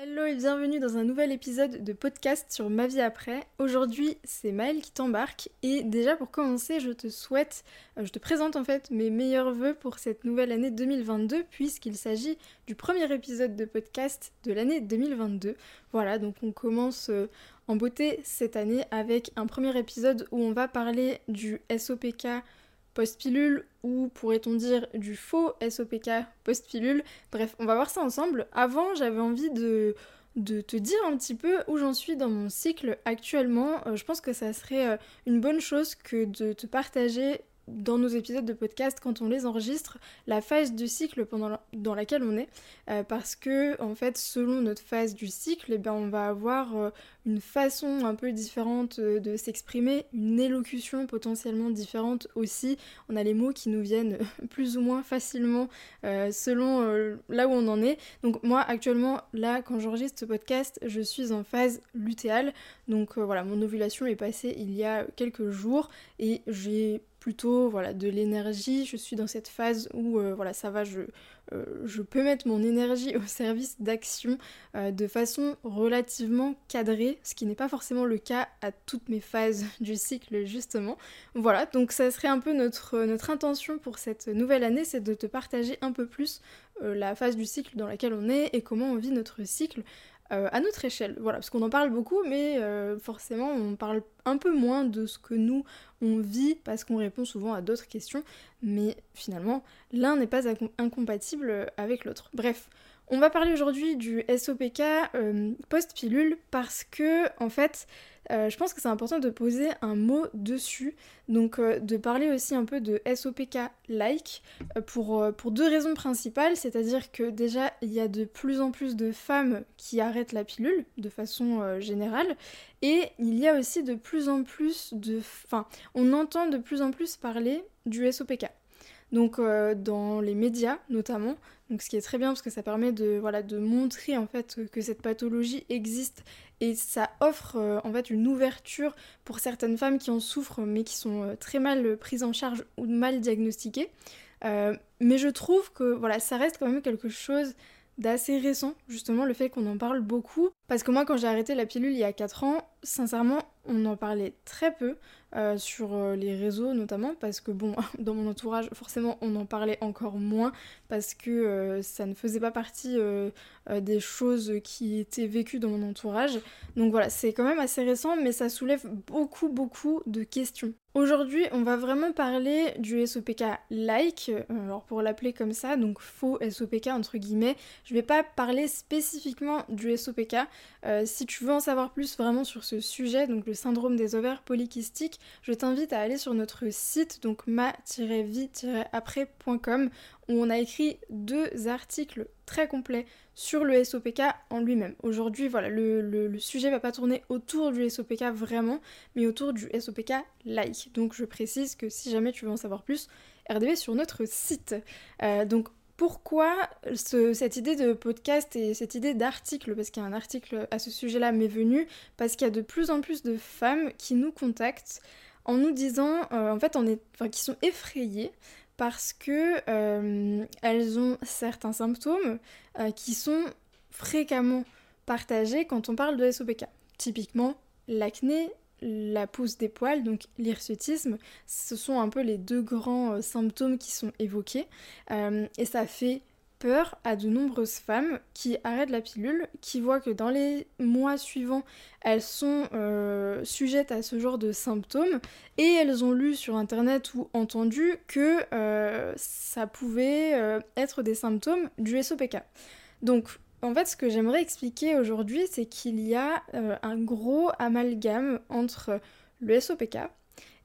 Hello et bienvenue dans un nouvel épisode de podcast sur ma vie après. Aujourd'hui, c'est Maëlle qui t'embarque et déjà pour commencer, je te souhaite, euh, je te présente en fait mes meilleurs voeux pour cette nouvelle année 2022 puisqu'il s'agit du premier épisode de podcast de l'année 2022. Voilà, donc on commence euh, en beauté cette année avec un premier épisode où on va parler du SOPK post-pilule ou pourrait-on dire du faux SOPK post-pilule. Bref, on va voir ça ensemble. Avant, j'avais envie de, te dire un petit peu où j'en suis dans mon cycle actuellement. Euh, je pense que ça serait euh, une bonne chose que de te partager dans nos épisodes de podcast, quand on les enregistre, la phase du cycle pendant dans laquelle on est, euh, parce que en fait, selon notre phase du cycle, eh bien, on va avoir euh, une façon un peu différente euh, de s'exprimer, une élocution potentiellement différente aussi. On a les mots qui nous viennent plus ou moins facilement selon là où on en est. Donc moi, actuellement, là, quand j'enregistre ce podcast, je suis en phase lutéale. Donc voilà, mon ovulation est passée il y a quelques jours et j'ai plutôt voilà de l'énergie. Je suis dans cette phase où euh, voilà ça va, je, euh, je peux mettre mon énergie au service d'action euh, de façon relativement cadrée, ce qui n'est pas forcément le cas à toutes mes phases du cycle justement. Voilà, donc ça serait un peu notre, notre intention pour cette nouvelle année, c'est de te partager un peu plus la phase du cycle dans laquelle on est et comment on vit notre cycle euh, à notre échelle. Voilà, parce qu'on en parle beaucoup, mais euh, forcément on parle un peu moins de ce que nous on vit parce qu'on répond souvent à d'autres questions, mais finalement l'un n'est pas incompatible avec l'autre. Bref, on va parler aujourd'hui du SOPK euh, post-pilule parce que en fait euh, je pense que c'est important de poser un mot dessus, donc euh, de parler aussi un peu de SOPK-like euh, pour, pour deux raisons principales, c'est-à-dire que déjà il y a de plus en plus de femmes qui arrêtent la pilule de façon générale, et il y a aussi de plus en plus de... Enfin, on entend de plus en plus parler du SOPK. Donc dans les médias notamment, donc ce qui est très bien parce que ça permet de, voilà, de montrer en fait que cette pathologie existe et ça offre euh, en fait une ouverture pour certaines femmes qui en souffrent mais qui sont euh, très mal prises en charge ou mal diagnostiquées. Euh, mais je trouve que voilà, ça reste quand même quelque chose d'assez récent, justement le fait qu'on en parle beaucoup. Parce que moi quand j'ai arrêté la pilule il y a 4 ans, sincèrement on en parlait très peu. Euh, sur euh, les réseaux notamment parce que bon dans mon entourage forcément on en parlait encore moins parce que euh, ça ne faisait pas partie des choses qui étaient vécues dans mon entourage donc voilà c'est quand même assez récent mais ça soulève beaucoup beaucoup de questions Aujourd'hui, on va vraiment parler du SOPK like, alors pour l'appeler comme ça, donc faux SOPK entre guillemets. Je vais pas parler spécifiquement du SOPK. Si tu veux en savoir plus vraiment sur ce sujet, donc le syndrome des ovaires polykystiques, je t'invite à aller sur notre site, donc ma-vie-après.com, où on a écrit deux articles très complets sur le SOPK en lui-même. Aujourd'hui, voilà, le, le, sujet va pas tourner autour du SOPK vraiment, mais autour du SOPK like. Donc je précise que si jamais tu veux en savoir plus, RDB sur notre site. Euh, donc pourquoi cette idée de podcast et cette idée d'article, parce qu'il y a un article à ce sujet-là m'est venu, parce qu'il y a de plus en plus de femmes qui nous contactent en nous disant, euh, en fait, qui sont effrayées parce que euh, elles ont certains symptômes euh, qui sont fréquemment partagés quand on parle de SOPK. Typiquement, l'acné, la pousse des poils, donc l'hirsutisme, ce sont un peu les deux grands euh, symptômes qui sont évoqués. Euh, et ça fait peur à de nombreuses femmes qui arrêtent la pilule, qui voient que dans les mois suivants, elles sont euh, sujettes à ce genre de symptômes, et elles ont lu sur internet ou entendu que ça pouvait être des symptômes du SOPK. Donc en fait, ce que j'aimerais expliquer aujourd'hui, c'est qu'il y a euh, un gros amalgame entre le SOPK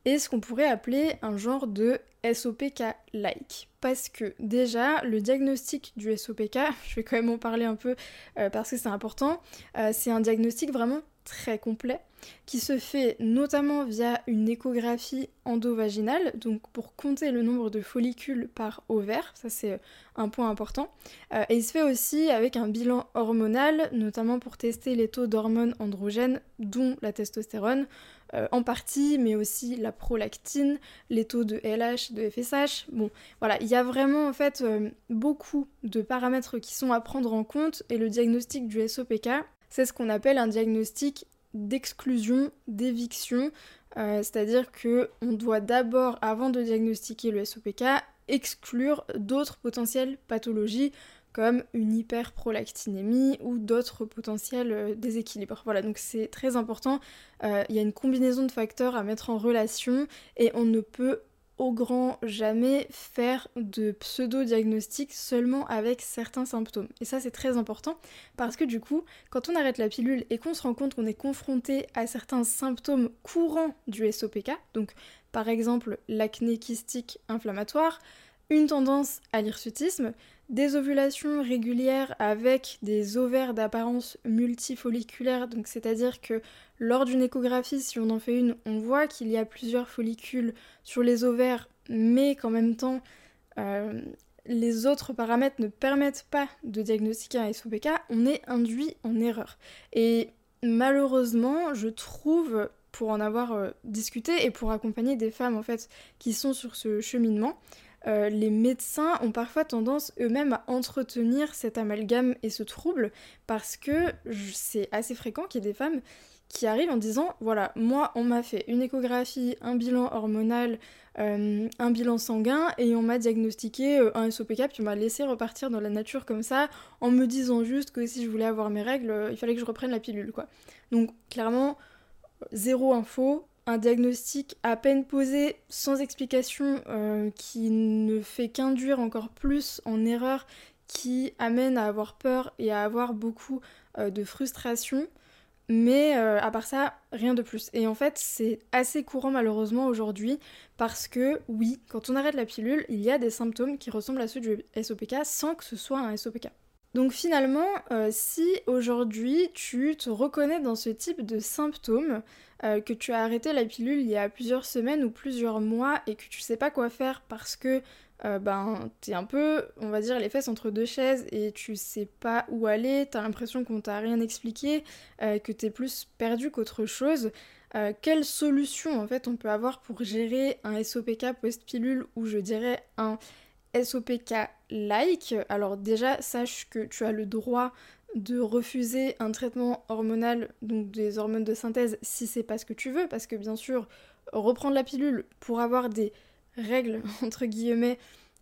et ce qu'on pourrait appeler un genre de SOPK-like. Parce que déjà, le diagnostic du SOPK, je vais quand même en parler un peu euh, parce que c'est important, euh, c'est un diagnostic vraiment très complet. qui se fait notamment via une échographie endovaginale, donc pour compter le nombre de follicules par ovaire, ça c'est un point important. Euh, et il se fait aussi avec un bilan hormonal, notamment pour tester les taux d'hormones androgènes, dont la testostérone, euh, en partie, mais aussi la prolactine, les taux de LH, de FSH. Bon, voilà, il y a vraiment en fait euh, beaucoup de paramètres qui sont à prendre en compte et le diagnostic du SOPK, c'est ce qu'on appelle un diagnostic d'exclusion, d'éviction, euh, c'est-à-dire que on doit d'abord, avant de diagnostiquer le SOPK, exclure d'autres potentielles pathologies comme une hyperprolactinémie ou d'autres potentiels euh, déséquilibres. Voilà, donc c'est très important. Euh, il y a une combinaison de facteurs à mettre en relation et on ne peut au grand jamais faire de pseudo-diagnostic seulement avec certains symptômes. Et ça c'est très important parce que du coup, quand on arrête la pilule et qu'on se rend compte qu'on est confronté à certains symptômes courants du SOPK, donc par exemple l'acné kystique inflammatoire, une tendance à l'hirsutisme, des ovulations régulières avec des ovaires d'apparence multifolliculaire, donc c'est-à-dire que lors d'une échographie, si on en fait une, on voit qu'il y a plusieurs follicules sur les ovaires, mais qu'en même temps, euh, les autres paramètres ne permettent pas de diagnostiquer un SOPK, on est induit en erreur. Et malheureusement, je trouve, pour en avoir euh, discuté et pour accompagner des femmes en fait qui sont sur ce cheminement, euh, les médecins ont parfois tendance eux-mêmes à entretenir cet amalgame et ce trouble parce que c'est assez fréquent qu'il y ait des femmes qui arrivent en disant voilà, moi on m'a fait une échographie, un bilan hormonal, euh, un bilan sanguin et on m'a diagnostiqué euh, un SOPK puis on m'a laissé repartir dans la nature comme ça en me disant juste que si je voulais avoir mes règles, il fallait que je reprenne la pilule quoi. Donc clairement, zéro info, un diagnostic à peine posé, sans explication, euh, qui ne fait qu'induire encore plus en erreur, qui amène à avoir peur et à avoir beaucoup euh, de frustration. Mais euh, à part ça, rien de plus. Et en fait, c'est assez courant malheureusement aujourd'hui parce que oui, quand on arrête la pilule, il y a des symptômes qui ressemblent à ceux du SOPK sans que ce soit un SOPK. Donc finalement, si aujourd'hui tu te reconnais dans ce type de symptômes, euh, que tu as arrêté la pilule il y a plusieurs semaines ou plusieurs mois et que tu sais pas quoi faire parce que euh, ben t'es un peu, on va dire, les fesses entre deux chaises et tu sais pas où aller, t'as l'impression qu'on t'a rien expliqué, que t'es plus perdu qu'autre chose. quelle solution en fait on peut avoir pour gérer un SOPK post-pilule ou je dirais un SOPK like, alors déjà sache que tu as le droit de refuser un traitement hormonal, donc des hormones de synthèse, si c'est pas ce que tu veux, parce que bien sûr, reprendre la pilule pour avoir des règles, entre guillemets,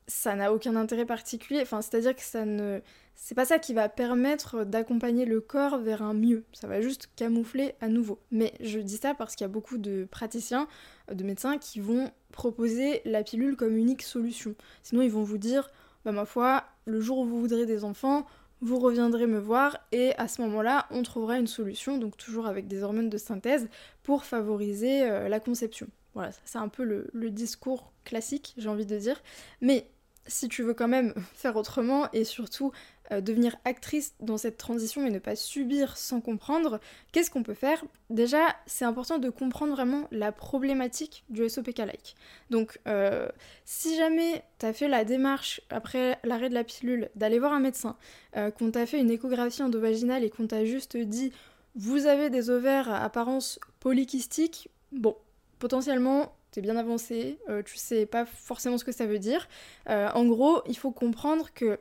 ça n'a aucun intérêt particulier. Enfin, c'est-à-dire que ça ne. C'est pas ça qui va permettre d'accompagner le corps vers un mieux. Ça va juste camoufler à nouveau. Mais je dis ça parce qu'il y a beaucoup de praticiens, de médecins qui vont proposer la pilule comme unique solution. Sinon, ils vont vous dire, bah ma foi, le jour où vous voudrez des enfants, vous reviendrez me voir et à ce moment-là, on trouvera une solution, donc toujours avec des hormones de synthèse, pour favoriser euh, la conception. Voilà, c'est un peu le, discours classique, j'ai envie de dire. Mais si tu veux quand même faire autrement et surtout devenir actrice dans cette transition et ne pas subir sans comprendre, qu'est-ce qu'on peut faire? Déjà, c'est important de comprendre vraiment la problématique du SOPK-like. Donc, euh, si jamais tu as fait la démarche après l'arrêt de la pilule d'aller voir un médecin, euh, qu'on t'a fait une échographie endovaginale et qu'on t'a juste dit vous avez des ovaires à apparence polykystique, bon, potentiellement t'es bien avancé, tu sais pas forcément ce que ça veut dire. en gros, il faut comprendre que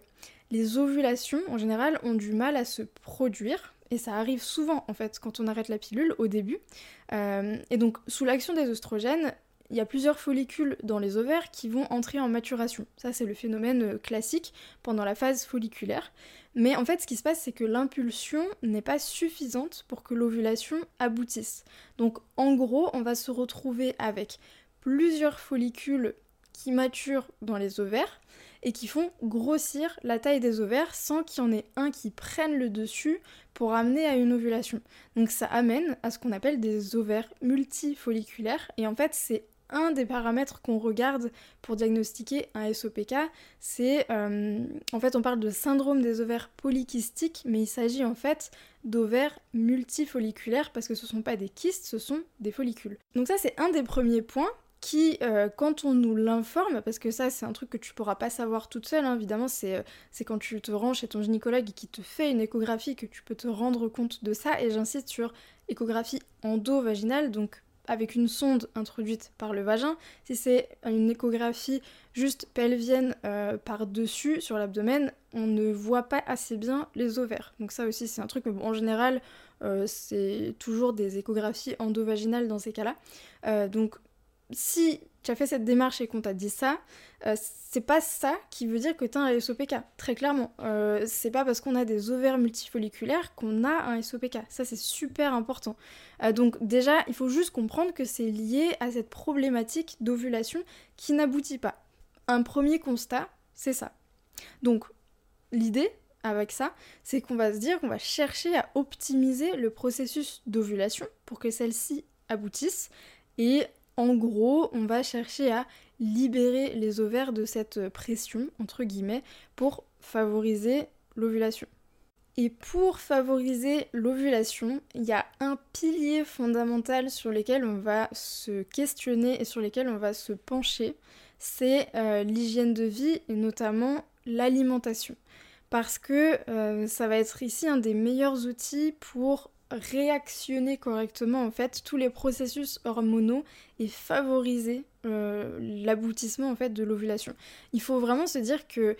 les ovulations en général ont du mal à se produire et ça arrive souvent en fait quand on arrête la pilule au début. Euh, et donc sous l'action des oestrogènes, il y a plusieurs follicules dans les ovaires qui vont entrer en maturation. Ça c'est le phénomène euh, classique pendant la phase folliculaire. Mais en fait ce qui se passe c'est que l'impulsion n'est pas suffisante pour que l'ovulation aboutisse. Donc en gros on va se retrouver avec plusieurs follicules qui maturent dans les ovaires et qui font grossir la taille des ovaires sans qu'il y en ait un qui prenne le dessus pour amener à une ovulation. Donc ça amène à ce qu'on appelle des ovaires multifolliculaires et en fait c'est un des paramètres qu'on regarde pour diagnostiquer un SOPK, c'est euh, en fait on parle de syndrome des ovaires polykystiques, mais il s'agit en fait d'ovaires multifolliculaires parce que ce ne sont pas des kystes, ce sont des follicules. Donc ça c'est un des premiers points qui, euh, quand on nous l'informe, parce que ça c'est un truc que tu pourras pas savoir toute seule, hein, évidemment, euh, c'est quand tu te rends chez ton gynécologue qui te fait une échographie que tu peux te rendre compte de ça, et j'insiste sur échographie endo-vaginale, donc avec une sonde introduite par le vagin. Si c'est une échographie juste pelvienne euh, par-dessus sur l'abdomen, on ne voit pas assez bien les ovaires. Donc ça aussi c'est un truc, mais en général, c'est toujours des échographies endovaginales dans ces cas-là. donc si tu as fait cette démarche et qu'on t'a dit ça, euh, c'est pas ça qui veut dire que tu as un SOPK, très clairement. Euh, c'est pas parce qu'on a des ovaires multifolliculaires qu'on a un SOPK. Ça, c'est super important. Euh, donc, déjà, il faut juste comprendre que c'est lié à cette problématique d'ovulation qui n'aboutit pas. Un premier constat, c'est ça. Donc, l'idée avec ça, c'est qu'on va se dire qu'on va chercher à optimiser le processus d'ovulation pour que celle-ci aboutisse et en gros, on va chercher à libérer les ovaires de cette pression, entre guillemets, pour favoriser l'ovulation. Et pour favoriser l'ovulation, il y a un pilier fondamental sur lequel on va se questionner et sur lequel on va se pencher, c'est euh, l'hygiène de vie et notamment l'alimentation. Parce que euh, ça va être ici un des meilleurs outils pour réactionner correctement en fait tous les processus hormonaux et favoriser euh, l'aboutissement en fait de l'ovulation. Il faut vraiment se dire que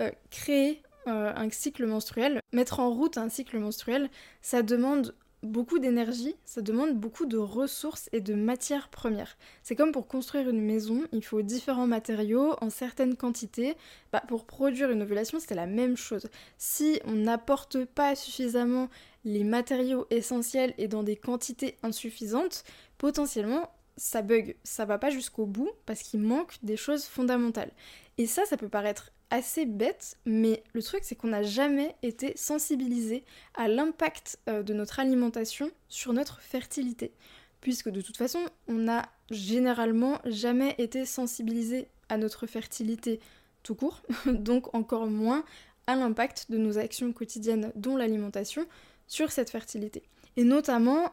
euh, créer euh, un cycle menstruel, mettre en route un cycle menstruel, ça demande beaucoup d'énergie, ça demande beaucoup de ressources et de matières premières. C'est comme pour construire une maison, il faut différents matériaux en certaines quantités. Bah, pour produire une ovulation, c'est la même chose. Si on n'apporte pas suffisamment les matériaux essentiels et dans des quantités insuffisantes, potentiellement ça bug, ça va pas jusqu'au bout parce qu'il manque des choses fondamentales. Et ça, ça peut paraître assez bête, mais le truc c'est qu'on n'a jamais été sensibilisé à l'impact euh, de notre alimentation sur notre fertilité. Puisque de toute façon, on n'a généralement jamais été sensibilisé à notre fertilité tout court, donc encore moins à l'impact de nos actions quotidiennes, dont l'alimentation, sur cette fertilité. Et notamment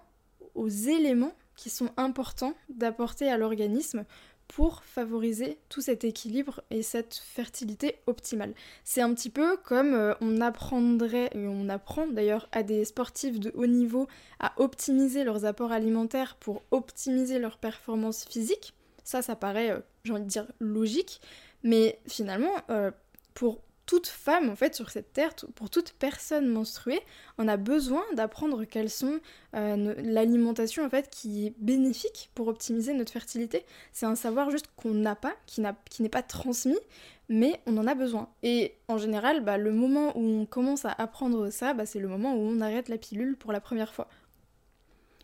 aux éléments qui sont importants d'apporter à l'organisme pour favoriser tout cet équilibre et cette fertilité optimale. C'est un petit peu comme euh, on apprendrait, et on apprend d'ailleurs à des sportifs de haut niveau à optimiser leurs apports alimentaires pour optimiser leur performance physique. Ça, ça paraît, euh, j'ai envie de dire, logique, mais finalement, euh, pour toute femme en fait sur cette terre, pour toute personne menstruée, on a besoin d'apprendre quelles sont euh, l'alimentation en fait qui est bénéfique pour optimiser notre fertilité. C'est un savoir juste qu'on n'a pas, qui n'est pas transmis, mais on en a besoin. Et en général, bah, le moment où on commence à apprendre ça, bah, c'est le moment où on arrête la pilule pour la première fois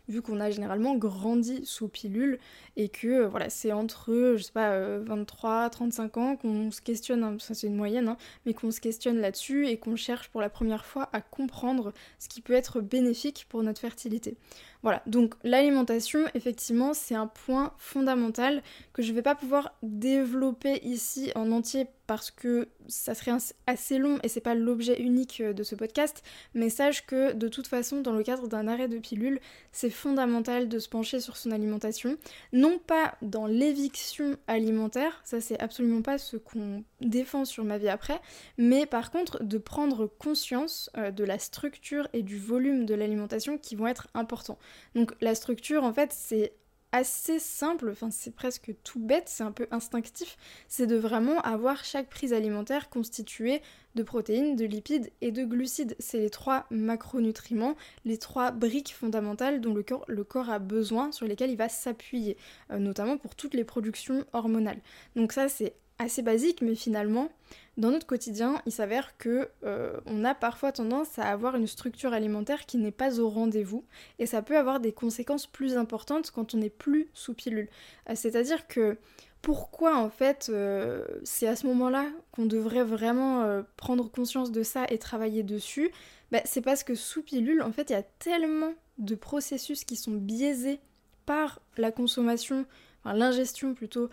vu qu'on a généralement grandi sous pilule et que euh, voilà, c'est entre, je sais pas, 23, euh, 35 ans qu'on se questionne, hein, ça c'est une moyenne, hein, mais qu'on se questionne là-dessus et qu'on cherche pour la première fois à comprendre ce qui peut être bénéfique pour notre fertilité. Voilà, donc l'alimentation, effectivement, c'est un point fondamental que je ne vais pas pouvoir développer ici en entier parce que ça serait assez long et c'est pas l'objet unique euh, de ce podcast, mais sache que de toute façon, dans le cadre d'un arrêt de pilule, c'est fondamental de se pencher sur son alimentation, non pas dans l'éviction alimentaire, ça c'est absolument pas ce qu'on défend sur ma vie après, mais par contre de prendre conscience euh, de la structure et du volume de l'alimentation qui vont être importants. Donc la structure en fait c'est assez simple, c'est presque tout bête, c'est un peu instinctif, c'est de vraiment avoir chaque prise alimentaire constituée de protéines, de lipides et de glucides. C'est les trois macronutriments, les trois briques fondamentales dont le corps, le corps a besoin, sur lesquelles il va s'appuyer, euh, notamment pour toutes les productions hormonales. Donc ça c'est assez basique, mais finalement, dans notre quotidien, il s'avère que euh, on a parfois tendance à avoir une structure alimentaire qui n'est pas au rendez-vous, et ça peut avoir des conséquences plus importantes quand on n'est plus sous pilule. Euh, c'est-à-dire que pourquoi en fait euh, c'est à ce moment-là qu'on devrait vraiment prendre conscience de ça et travailler dessus? Bah, C'est parce que sous pilule, en fait, il y a tellement de processus qui sont biaisés par la consommation l'ingestion plutôt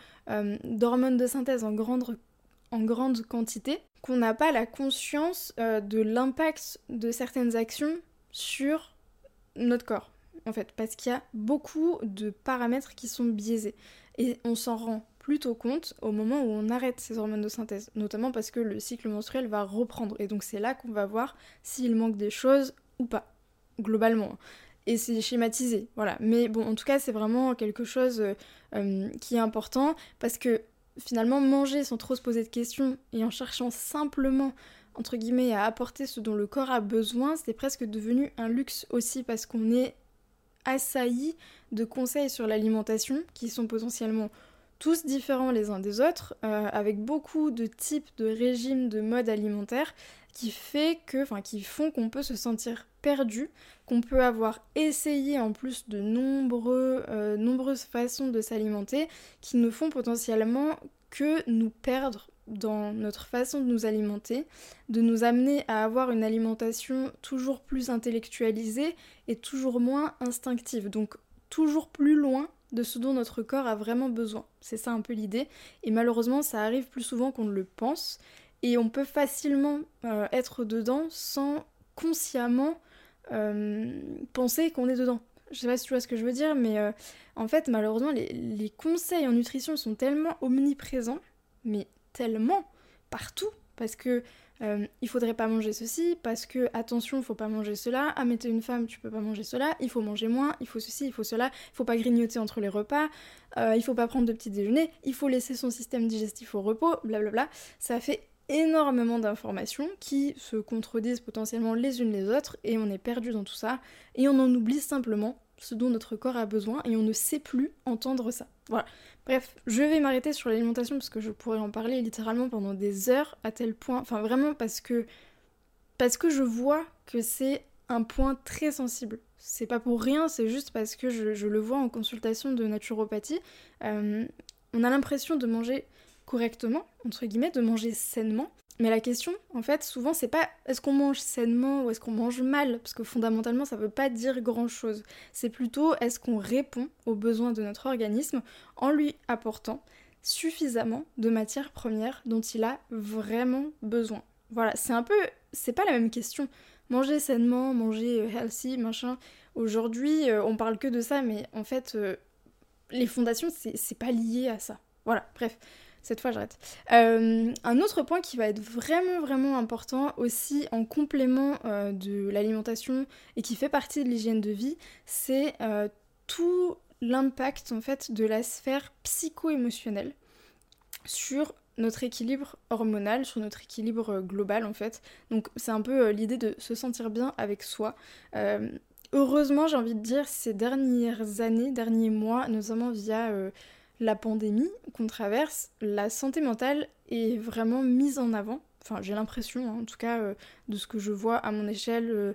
d'hormones de synthèse en grande, en grande quantité, qu'on n'a pas la conscience de l'impact de certaines actions sur notre corps, en fait, parce qu'il y a beaucoup de paramètres qui sont biaisés. Et on s'en rend plutôt compte au moment où on arrête ces hormones de synthèse, notamment parce que le cycle menstruel va reprendre. Et donc c'est là qu'on va voir s'il manque des choses ou pas, globalement. Et c'est schématisé, voilà. Mais bon, en tout cas, c'est vraiment quelque chose euh, euh, qui est important parce que finalement, manger sans trop se poser de questions et en cherchant simplement entre guillemets à apporter ce dont le corps a besoin, c'est presque devenu un luxe aussi parce qu'on est assailli de conseils sur l'alimentation qui sont potentiellement tous différents les uns des autres, euh, avec beaucoup de types de régimes, de modes alimentaires, qui, fait que, enfin, qui font qu'on peut se sentir perdu, qu'on peut avoir essayé en plus de nombreux, euh, nombreuses façons de s'alimenter, qui ne font potentiellement que nous perdre dans notre façon de nous alimenter, de nous amener à avoir une alimentation toujours plus intellectualisée et toujours moins instinctive. Donc toujours plus loin de ce dont notre corps a vraiment besoin. C'est ça un peu l'idée. Et malheureusement, ça arrive plus souvent qu'on ne le pense. Et on peut facilement euh, être dedans sans consciemment penser qu'on est dedans. Je sais pas si tu vois ce que je veux dire, mais euh, en fait, malheureusement, les, les, conseils en nutrition sont tellement omniprésents, mais tellement partout, parce que euh, il faudrait pas manger ceci parce que attention, faut pas manger cela. Ah mais t'es une femme, tu peux pas manger cela. Il faut manger moins, il faut ceci, il faut cela. Il faut pas grignoter entre les repas. Euh, il faut pas prendre de petit déjeuner. Il faut laisser son système digestif au repos. Blablabla. Ça fait énormément d'informations qui se contredisent potentiellement les unes les autres et on est perdu dans tout ça et on en oublie simplement ce dont notre corps a besoin et on ne sait plus entendre ça. Voilà. Bref, je vais m'arrêter sur l'alimentation parce que je pourrais en parler littéralement pendant des heures à tel point, enfin vraiment parce que parce que je vois que c'est un point très sensible. C'est pas pour rien, c'est juste parce que je, le vois en consultation de naturopathie. Euh, on a l'impression de manger correctement, entre guillemets, de manger sainement, mais la question, en fait, souvent, c'est pas est-ce qu'on mange sainement ou est-ce qu'on mange mal, parce que fondamentalement, ça veut pas dire grand-chose. C'est plutôt est-ce qu'on répond aux besoins de notre organisme en lui apportant suffisamment de matières premières dont il a vraiment besoin. Voilà, c'est un peu, c'est pas la même question. Manger sainement, manger euh, healthy, machin. Aujourd'hui, euh, on parle que de ça, mais en fait, euh, les fondations, c'est pas lié à ça. Voilà, bref. Cette fois, j'arrête. Euh, un autre point qui va être vraiment, vraiment important aussi en complément euh, de l'alimentation et qui fait partie de l'hygiène de vie, c'est euh, tout l'impact en fait de la sphère psycho-émotionnelle sur notre équilibre hormonal, sur notre équilibre global en fait. Donc c'est un peu l'idée de se sentir bien avec soi. heureusement, j'ai envie de dire, ces dernières années, derniers mois, notamment via la pandémie qu'on traverse, la santé mentale est vraiment mise en avant. Enfin, j'ai l'impression, hein, en tout cas, euh, de ce que je vois à mon échelle, euh,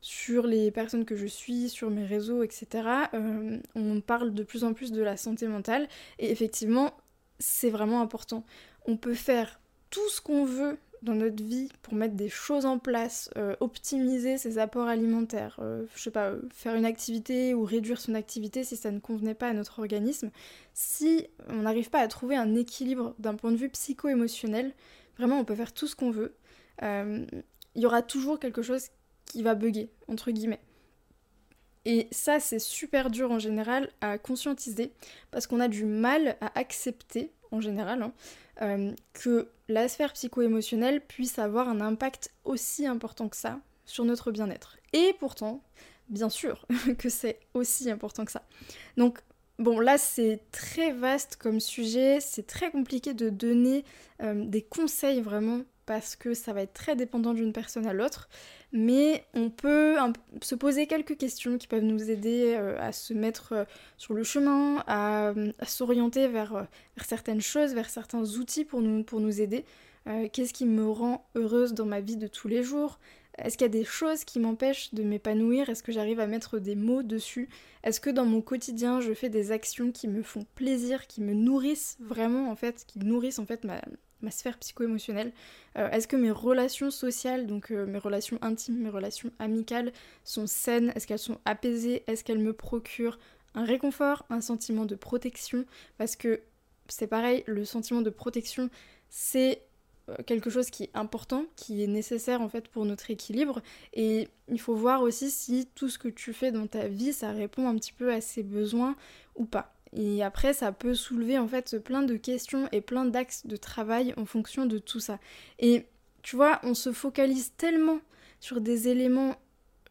sur les personnes que je suis, sur mes réseaux, etc. Euh, on parle de plus en plus de la santé mentale. Et effectivement, c'est vraiment important. On peut faire tout ce qu'on veut dans notre vie pour mettre des choses en place, euh, optimiser ses apports alimentaires, euh, je sais pas, euh, faire une activité ou réduire son activité si ça ne convenait pas à notre organisme, si on n'arrive pas à trouver un équilibre d'un point de vue psycho-émotionnel, vraiment on peut faire tout ce qu'on veut, il y aura toujours quelque chose qui va bugger, entre guillemets. Et ça, c'est super dur en général à conscientiser parce qu'on a du mal à accepter, en général, hein, que la sphère psycho-émotionnelle puisse avoir un impact aussi important que ça sur notre bien-être. Et pourtant, bien sûr que c'est aussi important que ça. Donc, bon, là, c'est très vaste comme sujet, c'est très compliqué de donner euh, des conseils vraiment parce que ça va être très dépendant d'une personne à l'autre mais on peut se poser quelques questions qui peuvent nous aider euh, à se mettre euh, sur le chemin, à, s'orienter vers, euh, vers, certaines choses, vers certains outils pour nous, pour nous aider. Qu'est-ce qui me rend heureuse dans ma vie de tous les jours? Est-ce qu'il y a des choses qui m'empêchent de m'épanouir? Est-ce que j'arrive à mettre des mots dessus? Est-ce que dans mon quotidien je fais des actions qui me font plaisir, qui me nourrissent vraiment en fait, qui nourrissent en fait ma, ma sphère psycho-émotionnelle euh, Est-ce que mes relations sociales, donc euh, mes relations intimes, mes relations amicales sont saines? Est-ce qu'elles sont apaisées? Est-ce qu'elles me procurent un réconfort, un sentiment de protection, parce que c'est pareil, le sentiment de protection, c'est euh, quelque chose qui est important, qui est nécessaire en fait pour notre équilibre. Et il faut voir aussi si tout ce que tu fais dans ta vie, ça répond un petit peu à ces besoins ou pas. Et après, ça peut soulever en fait plein de questions et plein d'axes de travail en fonction de tout ça. Et tu vois, on se focalise tellement sur des éléments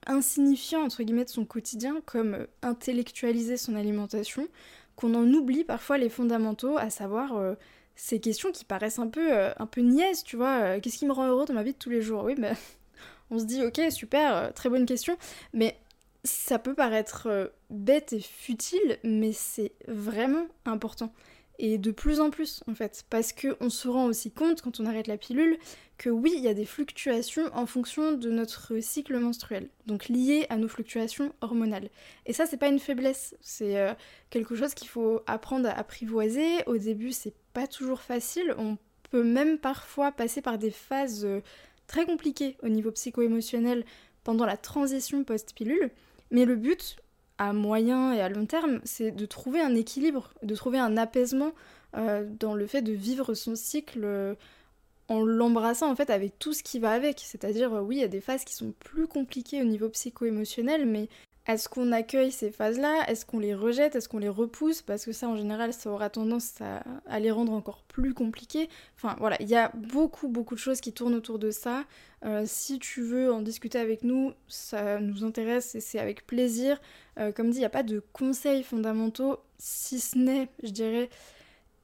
insignifiants entre guillemets de son quotidien, comme euh, intellectualiser son alimentation, qu'on en oublie parfois les fondamentaux, à savoir euh, ces questions qui paraissent un peu, euh, un peu niaises, tu vois. Qu'est-ce qui me rend heureux dans ma vie de tous les jours? Oui, mais on se dit, ok, super, très bonne question, mais ça peut paraître bête et futile, mais c'est vraiment important. Et de plus en plus en fait, parce qu'on se rend aussi compte quand on arrête la pilule que oui, il y a des fluctuations en fonction de notre cycle menstruel, donc liées à nos fluctuations hormonales. Et ça, c'est pas une faiblesse, c'est euh, quelque chose qu'il faut apprendre à apprivoiser. Au début, c'est pas toujours facile, on peut même parfois passer par des phases euh, très compliquées au niveau psycho-émotionnel pendant la transition post-pilule, mais le but, à moyen et à long terme, c'est de trouver un équilibre, de trouver un apaisement euh, dans le fait de vivre son cycle euh, en l'embrassant en fait avec tout ce qui va avec. C'est-à-dire, euh, oui, il y a des phases qui sont plus compliquées au niveau psycho-émotionnel, mais est-ce qu'on accueille ces phases-là? Est-ce qu'on les rejette? Est-ce qu'on les repousse? Parce que ça, en général, ça aura tendance à, les rendre encore plus compliquées. Enfin, voilà, il y a beaucoup, beaucoup de choses qui tournent autour de ça. Euh, si tu veux en discuter avec nous, ça nous intéresse et c'est avec plaisir. Euh, comme dit, il n'y a pas de conseils fondamentaux, si ce n'est, je dirais,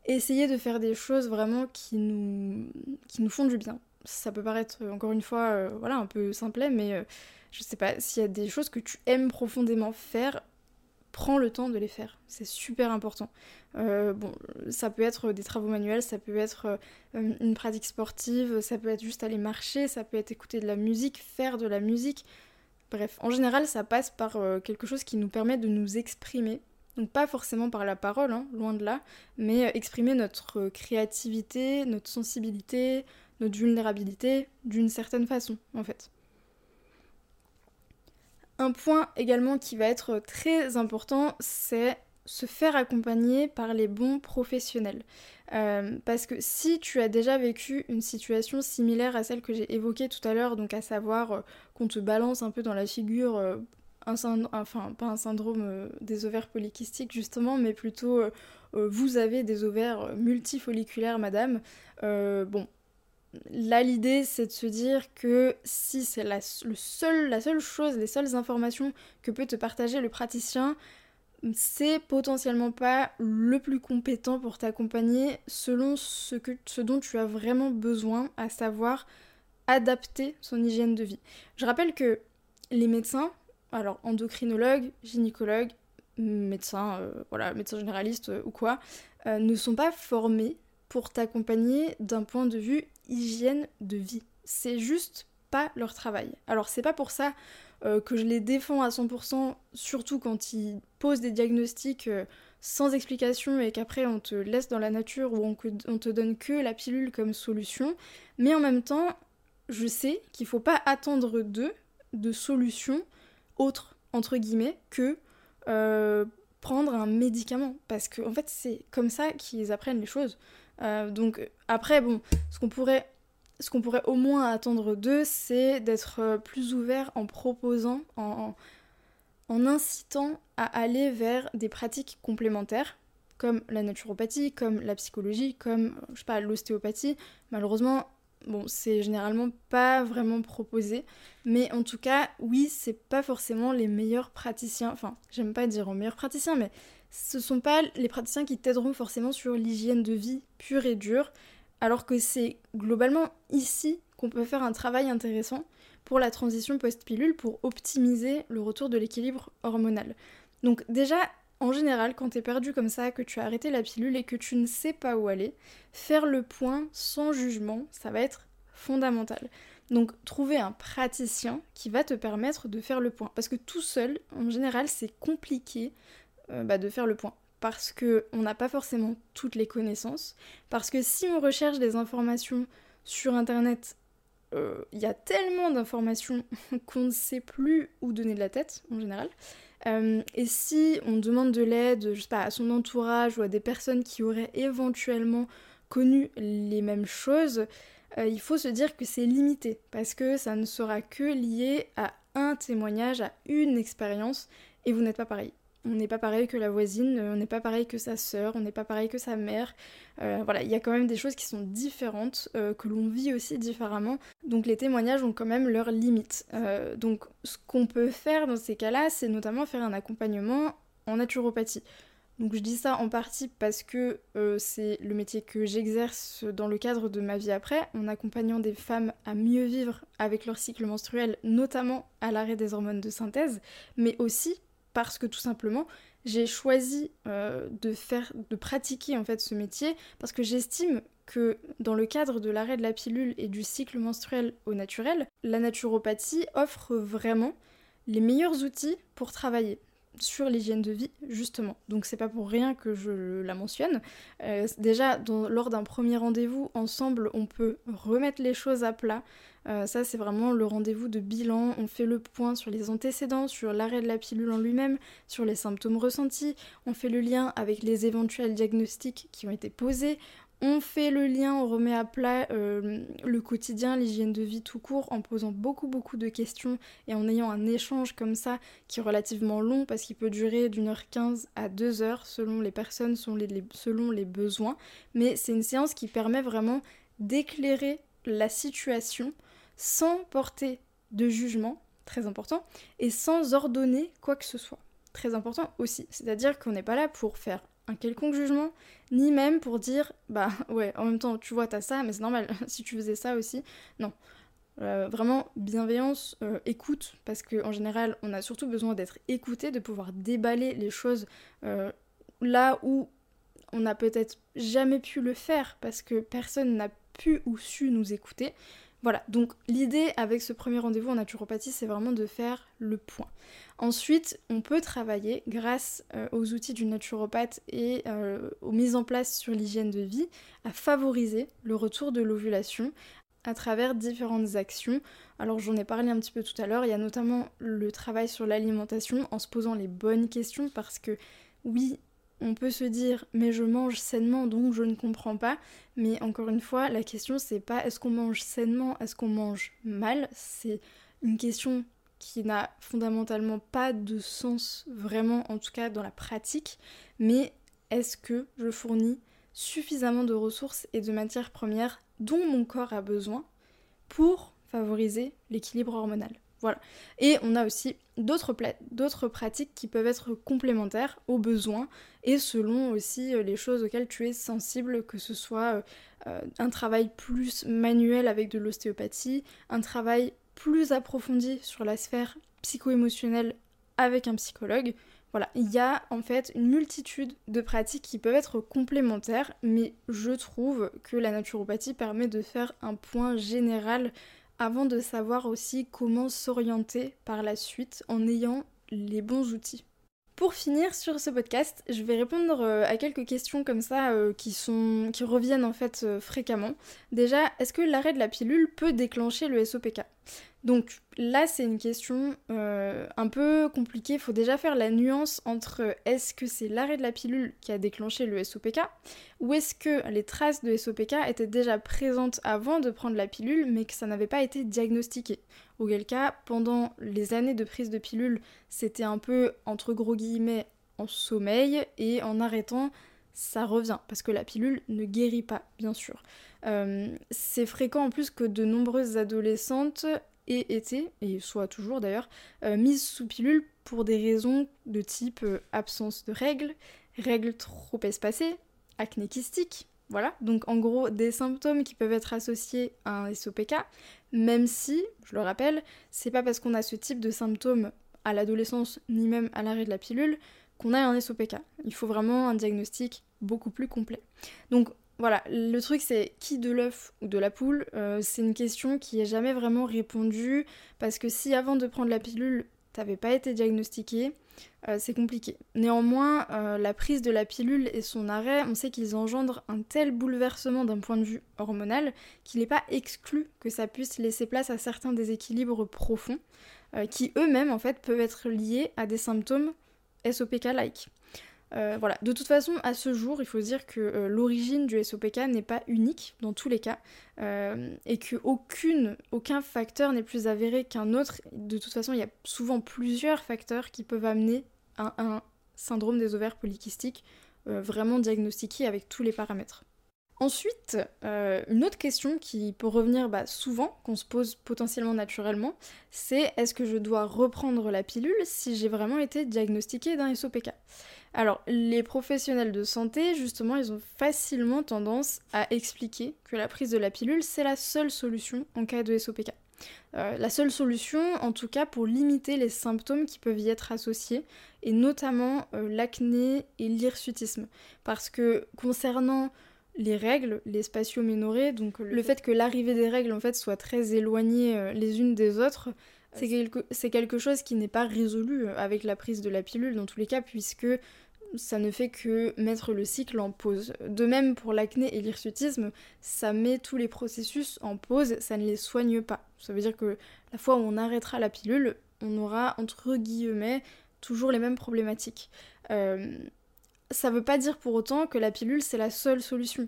essayer de faire des choses vraiment qui nous, qui nous font du bien. Ça peut paraître, encore une fois, euh, voilà, un peu simplet, mais je sais pas, s'il y a des choses que tu aimes profondément faire, prends le temps de les faire. C'est super important. Euh, bon, ça peut être des travaux manuels, ça peut être euh, une pratique sportive, ça peut être juste aller marcher, ça peut être écouter de la musique, faire de la musique. Bref, en général, ça passe par euh, quelque chose qui nous permet de nous exprimer. Donc pas forcément par la parole, hein, loin de là, mais exprimer notre créativité, notre sensibilité, notre vulnérabilité d'une certaine façon, en fait. Un point également qui va être très important, c'est se faire accompagner par les bons professionnels. Euh, parce que si tu as déjà vécu une situation similaire à celle que j'ai évoquée tout à l'heure, donc à savoir euh, qu'on te balance un peu dans la figure euh, enfin pas un syndrome des ovaires polykystiques justement, mais plutôt vous avez des ovaires multifolliculaires, madame. bon, Là, l'idée, c'est de se dire que si c'est la, le seul, la seule chose, les seules informations que peut te partager le praticien, c'est potentiellement pas le plus compétent pour t'accompagner selon ce, que, ce dont tu as vraiment besoin, à savoir adapter son hygiène de vie. Je rappelle que les médecins, alors endocrinologues, gynécologues, médecins, euh, voilà, médecins généralistes euh, ou quoi, euh, ne sont pas formés pour t'accompagner d'un point de vue hygiène de vie. C'est juste pas leur travail. Alors c'est pas pour ça euh, que je les défends à 100%, surtout quand ils posent des diagnostics euh, sans explication et qu'après on te laisse dans la nature ou on, te donne que la pilule comme solution. Mais en même temps, je sais qu'il faut pas attendre d'eux de solutions autres, entre guillemets, que euh, prendre un médicament. Parce qu'en en fait, c'est comme ça qu'ils apprennent les choses. Euh, donc après, bon, ce qu'on pourrait, ce pourrait au moins attendre d'eux, c'est d'être euh, plus ouvert en proposant, en, en incitant à aller vers des pratiques complémentaires, comme la naturopathie, comme la psychologie, comme, je sais pas, l'ostéopathie. Malheureusement, bon, c'est généralement pas vraiment proposé, mais en tout cas, oui, c'est pas forcément les meilleurs praticiens, enfin, j'aime pas dire aux meilleurs praticiens, mais ce sont pas les praticiens qui t'aideront forcément sur l'hygiène de vie pure et dure, alors que c'est globalement ici qu'on peut faire un travail intéressant pour la transition post-pilule pour optimiser le retour de l'équilibre hormonal. Donc déjà, en général, quand t'es perdu comme ça, que tu as arrêté la pilule et que tu ne sais pas où aller, faire le point sans jugement, ça va être fondamental. Donc trouver un praticien qui va te permettre de faire le point. Parce que tout seul, en général, c'est compliqué euh, bah, de faire le point. Parce qu'on n'a pas forcément toutes les connaissances. Parce que si on recherche des informations sur Internet, euh, il y a tellement d'informations qu'on ne sait plus où donner de la tête en général. Euh, et si on demande de l'aide, je sais pas, à son entourage ou à des personnes qui auraient éventuellement connu les mêmes choses, il faut se dire que c'est limité parce que ça ne sera que lié à un témoignage, à une expérience et vous n'êtes pas pareil. On n'est pas pareil que la voisine, on n'est pas pareil que sa sœur, on n'est pas pareil que sa mère. Euh, voilà, il y a quand même des choses qui sont différentes, euh, que l'on vit aussi différemment. Donc les témoignages ont quand même leurs limites. donc ce qu'on peut faire dans ces cas-là, c'est notamment faire un accompagnement en naturopathie. Donc je dis ça en partie parce que euh, c'est le métier que j'exerce dans le cadre de ma vie après, en accompagnant des femmes à mieux vivre avec leur cycle menstruel, notamment à l'arrêt des hormones de synthèse, mais aussi parce que tout simplement j'ai choisi euh, de faire, de pratiquer en fait ce métier parce que j'estime que dans le cadre de l'arrêt de la pilule et du cycle menstruel au naturel, la naturopathie offre vraiment les meilleurs outils pour travailler sur l'hygiène de vie, justement. Donc c'est pas pour rien que je la mentionne. Euh, déjà, lors d'un premier rendez-vous, ensemble, on peut remettre les choses à plat. Euh, ça, c'est vraiment le rendez-vous de bilan. On fait le point sur les antécédents, sur l'arrêt de la pilule en lui-même, sur les symptômes ressentis. On fait le lien avec les éventuels diagnostics qui ont été posés. On fait le lien, on remet à plat euh, le quotidien, l'hygiène de vie tout court, en posant beaucoup beaucoup de questions et en ayant un échange comme ça qui est relativement long parce qu'il peut durer d'une heure quinze à deux heures selon les personnes, selon les besoins. Mais c'est une séance qui permet vraiment d'éclairer la situation sans porter de jugement, très important, et sans ordonner quoi que ce soit. Très important aussi. C'est-à-dire qu'on n'est pas là pour faire un quelconque jugement, ni même pour dire bah ouais, en même temps, tu vois, t'as ça, mais c'est normal, si tu faisais ça aussi. Non. Euh, vraiment bienveillance, euh, écoute, parce qu'en général, on a surtout besoin d'être écouté, de pouvoir déballer les choses euh, là où on n'a peut-être jamais pu le faire parce que personne n'a pu ou su nous écouter. Voilà, donc l'idée avec ce premier rendez-vous en naturopathie, c'est vraiment de faire le point. Ensuite, on peut travailler grâce euh, aux outils du naturopathe et euh, aux mises en place sur l'hygiène de vie à favoriser le retour de l'ovulation à travers différentes actions. Alors j'en ai parlé un petit peu tout à l'heure, il y a notamment le travail sur l'alimentation en se posant les bonnes questions parce que oui, on peut se dire mais je mange sainement donc je ne comprends pas. Mais encore une fois la question c'est pas est-ce qu'on mange sainement est-ce qu'on mange mal? C'est une question qui n'a fondamentalement pas de sens vraiment en tout cas dans la pratique. Mais est-ce que je fournis suffisamment de ressources et de matières premières dont mon corps a besoin pour favoriser l'équilibre hormonal? Voilà. Et on a aussi d'autres pratiques qui peuvent être complémentaires aux besoins et selon aussi euh, les choses auxquelles tu es sensible, que ce soit euh, euh, un travail plus manuel avec de l'ostéopathie, un travail plus approfondi sur la sphère psycho-émotionnelle avec un psychologue. Voilà, il y a en fait une multitude de pratiques qui peuvent être complémentaires, mais je trouve que la naturopathie permet de faire un point général avant de savoir aussi comment s'orienter par la suite en ayant les bons outils. Pour finir sur ce podcast, je vais répondre euh, à quelques questions comme ça euh, qui, reviennent en fait euh, fréquemment. Déjà, est-ce que l'arrêt de la pilule peut déclencher le SOPK donc là, c'est une question euh, un peu compliquée. Il faut déjà faire la nuance entre est-ce que c'est l'arrêt de la pilule qui a déclenché le SOPK ou est-ce que les traces de SOPK étaient déjà présentes avant de prendre la pilule mais que ça n'avait pas été diagnostiqué? Auquel cas, pendant les années de prise de pilule, c'était un peu entre gros guillemets en sommeil et en arrêtant, ça revient parce que la pilule ne guérit pas, bien sûr. Euh, c'est fréquent en plus que de nombreuses adolescentes et été, et soit toujours d'ailleurs, euh, mise sous pilule pour des raisons de type euh, absence de règles, règles trop espacées, acné kystique, voilà, donc en gros des symptômes qui peuvent être associés à un SOPK, même si, je le rappelle, c'est pas parce qu'on a ce type de symptômes à l'adolescence ni même à l'arrêt de la pilule qu'on a un SOPK. Il faut vraiment un diagnostic beaucoup plus complet. Donc voilà, le truc c'est qui de l'œuf ou de la poule, euh, c'est une question qui est jamais vraiment répondue parce que si avant de prendre la pilule, t'avais pas été diagnostiqué, euh, c'est compliqué. Néanmoins, euh, la prise de la pilule et son arrêt, on sait qu'ils engendrent un tel bouleversement d'un point de vue hormonal qu'il n'est pas exclu que ça puisse laisser place à certains déséquilibres profonds, qui eux-mêmes en fait peuvent être liés à des symptômes SOPK-like. Euh, voilà, de toute façon, à ce jour, il faut dire que euh, l'origine du SOPK n'est pas unique dans tous les cas euh, et que aucun facteur n'est plus avéré qu'un autre. De toute façon, il y a souvent plusieurs facteurs qui peuvent amener à un syndrome des ovaires polykystiques vraiment diagnostiqué avec tous les paramètres. Ensuite, une autre question qui peut revenir bah, souvent, qu'on se pose potentiellement naturellement, c'est est-ce que je dois reprendre la pilule si j'ai vraiment été diagnostiqué d'un SOPK alors, les professionnels de santé, justement, ils ont facilement tendance à expliquer que la prise de la pilule, c'est la seule solution en cas de SOPK. Euh, la seule solution, en tout cas, pour limiter les symptômes qui peuvent y être associés, et notamment euh, l'acné et l'hirsutisme. Parce que concernant les règles, les spatio-ménorrhées, donc le fait que l'arrivée des règles en fait soit très éloignée euh, les unes des autres, c'est quelque, quelque, chose qui n'est pas résolu avec la prise de la pilule dans tous les cas, puisque ça ne fait que mettre le cycle en pause. De même pour l'acné et l'hirsutisme, ça met tous les processus en pause, ça ne les soigne pas. Ça veut dire que la fois où on arrêtera la pilule, on aura entre guillemets toujours les mêmes problématiques. Euh, ça veut pas dire pour autant que la pilule c'est la seule solution.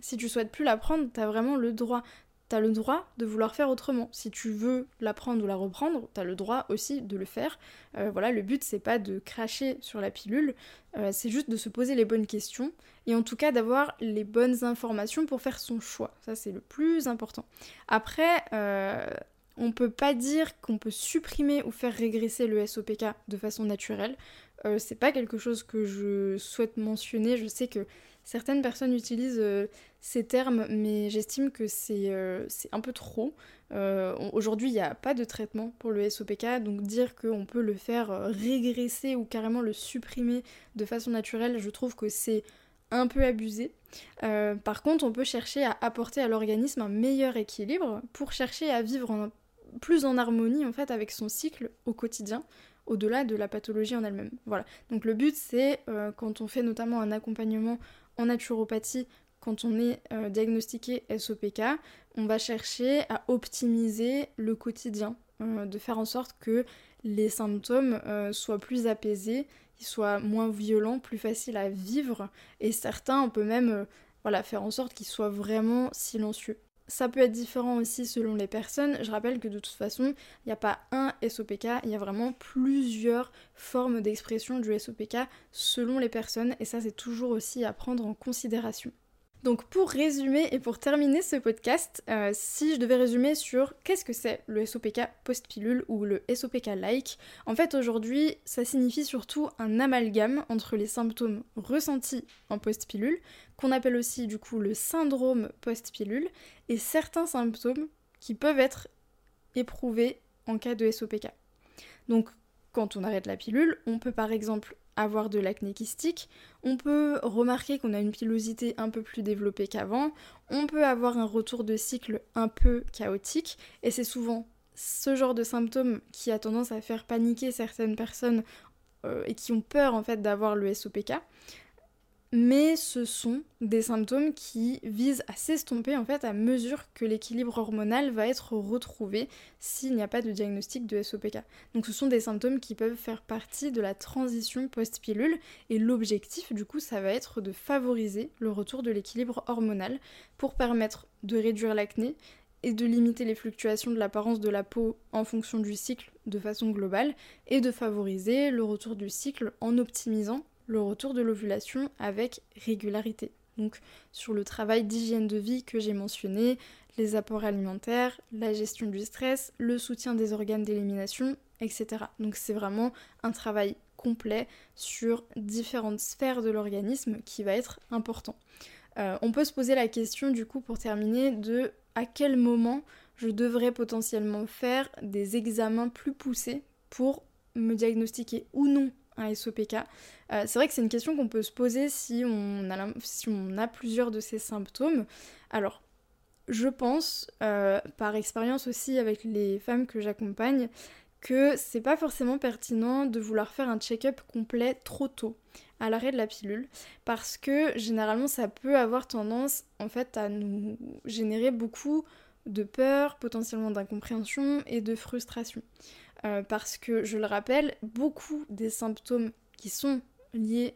Si tu souhaites plus la prendre, t'as vraiment le droit t'as le droit de vouloir faire autrement. Si tu veux la prendre ou la reprendre, t'as le droit aussi de le faire. Euh, voilà, le but c'est pas de cracher sur la pilule, euh, c'est juste de se poser les bonnes questions et en tout cas d'avoir les bonnes informations pour faire son choix. Ça c'est le plus important. Après, euh, on peut pas dire qu'on peut supprimer ou faire régresser le SOPK de façon naturelle. C'est pas quelque chose que je souhaite mentionner. Je sais que Certaines personnes utilisent euh, ces termes, mais j'estime que c'est euh, un peu trop. Euh, aujourd'hui, il n'y a pas de traitement pour le SOPK, donc dire qu'on peut le faire régresser ou carrément le supprimer de façon naturelle, je trouve que c'est un peu abusé. par contre, on peut chercher à apporter à l'organisme un meilleur équilibre pour chercher à vivre plus en harmonie en fait avec son cycle au quotidien au-delà de la pathologie en elle-même. Voilà. Donc le but c'est quand on fait notamment un accompagnement en naturopathie, quand on est euh, diagnostiqué SOPK, on va chercher à optimiser le quotidien, euh, de faire en sorte que les symptômes euh, soient plus apaisés, qu'ils soient moins violents, plus faciles à vivre, et certains, on peut même voilà, faire en sorte qu'ils soient vraiment silencieux. Ça peut être différent aussi selon les personnes. Je rappelle que de toute façon, il n'y a pas un SOPK, il y a vraiment plusieurs formes d'expression du SOPK selon les personnes et ça c'est toujours aussi à prendre en considération. Donc pour résumer et pour terminer ce podcast, euh, si je devais résumer sur qu'est-ce que c'est le SOPK post-pilule ou le SOPK-like, en fait aujourd'hui ça signifie surtout un amalgame entre les symptômes ressentis en post-pilule, qu'on appelle aussi du coup le syndrome post-pilule, et certains symptômes qui peuvent être éprouvés en cas de SOPK. Donc quand on arrête la pilule, on peut par exemple avoir de l'acné kystique, on peut remarquer qu'on a une pilosité un peu plus développée qu'avant, on peut avoir un retour de cycle un peu chaotique, et c'est souvent ce genre de symptômes qui a tendance à faire paniquer certaines personnes euh, et qui ont peur en fait d'avoir le SOPK mais ce sont des symptômes qui visent à s'estomper en fait à mesure que l'équilibre hormonal va être retrouvé s'il n'y a pas de diagnostic de SOPK. Donc ce sont des symptômes qui peuvent faire partie de la transition post-pilule et l'objectif du coup ça va être de favoriser le retour de l'équilibre hormonal pour permettre de réduire l'acné et de limiter les fluctuations de l'apparence de la peau en fonction du cycle de façon globale et de favoriser le retour du cycle en optimisant le retour de l'ovulation avec régularité. Donc sur le travail d'hygiène de vie que j'ai mentionné, les apports alimentaires, la gestion du stress, le soutien des organes d'élimination, etc. Donc c'est vraiment un travail complet sur différentes sphères de l'organisme qui va être important. Euh, on peut se poser la question du coup pour terminer de à quel moment je devrais potentiellement faire des examens plus poussés pour me diagnostiquer ou non SOPK euh, C'est vrai que c'est une question qu'on peut se poser si on, a, si on a plusieurs de ces symptômes. Alors, je pense, euh, par expérience aussi avec les femmes que j'accompagne, que c'est pas forcément pertinent de vouloir faire un check-up complet trop tôt à l'arrêt de la pilule parce que généralement ça peut avoir tendance en fait à nous générer beaucoup de peur, potentiellement d'incompréhension et de frustration. Euh, parce que je le rappelle, beaucoup des symptômes qui sont liés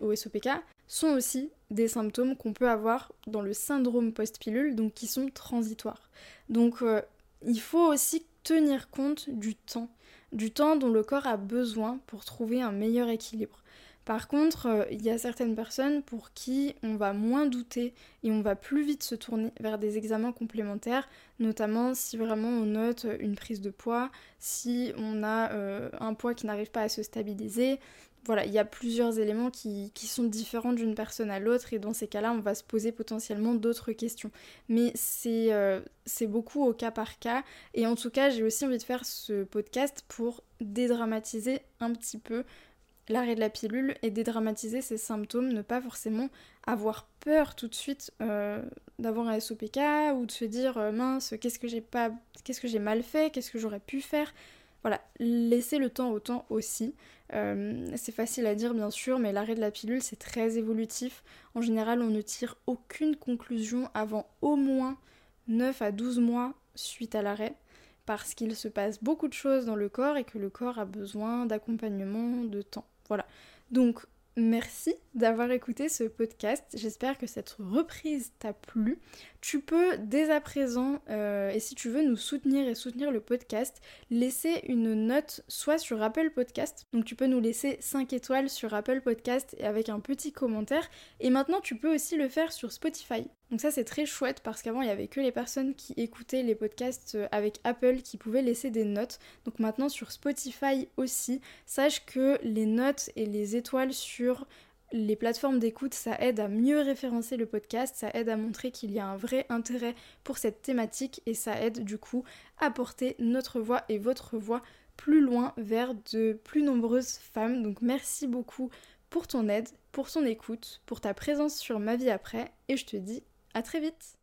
au SOPK sont aussi des symptômes qu'on peut avoir dans le syndrome post-pilule, donc qui sont transitoires. Donc euh, il faut aussi tenir compte du temps, du temps dont le corps a besoin pour trouver un meilleur équilibre. Par contre, euh, il y a certaines personnes pour qui on va moins douter et on va plus vite se tourner vers des examens complémentaires, notamment si vraiment on note une prise de poids, si on a euh, un poids qui n'arrive pas à se stabiliser, voilà, il y a plusieurs éléments qui, sont différents d'une personne à l'autre et dans ces cas-là, on va se poser potentiellement d'autres questions. Mais euh, c'est beaucoup au cas par cas et en tout cas, j'ai aussi envie de faire ce podcast pour dédramatiser un petit peu l'arrêt de la pilule et dédramatiser ces symptômes, ne pas forcément avoir peur tout de suite euh, d'avoir un SOPK ou de se dire euh, mince, qu'est-ce que j'ai pas qu'est-ce que j'ai mal fait, qu'est-ce que j'aurais pu faire. Voilà, laisser le temps au temps aussi. Euh, c'est facile à dire bien sûr, mais l'arrêt de la pilule c'est très évolutif. En général, on ne tire aucune conclusion avant au moins 9 à 12 mois suite à l'arrêt parce qu'il se passe beaucoup de choses dans le corps et que le corps a besoin d'accompagnement, de temps. Voilà. Donc Merci d'avoir écouté ce podcast. J'espère que cette reprise t'a plu. Tu peux dès à présent, euh, et si tu veux nous soutenir et soutenir le podcast, laisser une note soit sur Apple Podcast. Donc tu peux nous laisser 5 étoiles sur Apple Podcast et avec un petit commentaire. Et maintenant tu peux aussi le faire sur Spotify. Donc ça c'est très chouette parce qu'avant il n'y avait que les personnes qui écoutaient les podcasts euh, avec Apple qui pouvaient laisser des notes. Donc maintenant sur Spotify aussi, sache que les notes et les étoiles sur les plateformes d'écoute, ça aide à mieux référencer le podcast, ça aide à montrer qu'il y a un vrai intérêt pour cette thématique et ça aide du coup à porter notre voix et votre voix plus loin vers de plus nombreuses femmes. Donc merci beaucoup pour ton aide, pour ton écoute, pour ta présence sur ma vie après et je te dis à très vite